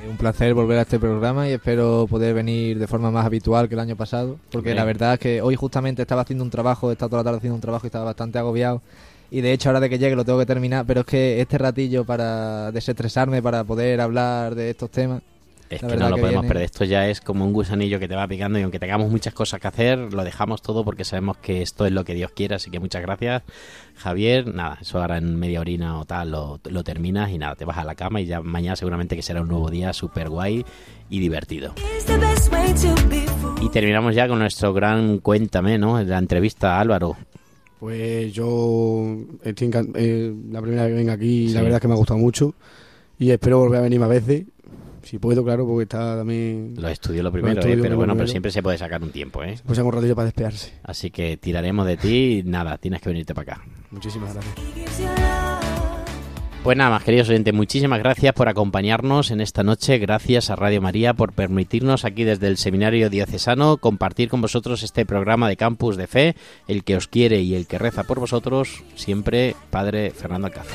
Un placer volver a este programa y espero poder venir de forma más habitual que el año pasado, porque Bien. la verdad es que hoy justamente estaba haciendo un trabajo, he estado toda la tarde haciendo un trabajo y estaba bastante agobiado. Y de hecho ahora de que llegue lo tengo que terminar, pero es que este ratillo para desestresarme, para poder hablar de estos temas, Es La que no lo que podemos viene- perder. Esto ya es como un gusanillo que te va picando y aunque tengamos muchas cosas que hacer, lo dejamos todo porque sabemos que esto es lo que Dios quiere. Así que muchas gracias, Javier. Nada, eso ahora en media orina o tal lo, lo terminas y nada, te vas a la cama y ya mañana seguramente que será un nuevo día súper guay y divertido. Y terminamos ya con nuestro gran Cuéntame, ¿no? La entrevista a Álvaro. Pues yo estoy eh, la primera vez que vengo aquí, Sí. la verdad es que me ha gustado mucho y espero volver a venir más veces, si puedo, claro, porque está también... Lo estudio lo primero, estudio ¿eh? pero lo bueno, pero primero. siempre se puede sacar un tiempo, ¿eh? Pues hago un ratillo para despearse. Así que tiraremos de ti y nada, tienes que venirte para acá. Muchísimas gracias. Pues nada más, queridos oyentes, muchísimas gracias por acompañarnos en esta noche. Gracias a Radio María por permitirnos aquí desde el Seminario Diocesano compartir con vosotros este programa de Campus de Fe, el que os quiere y el que reza por vosotros, siempre Padre Fernando Alcázar.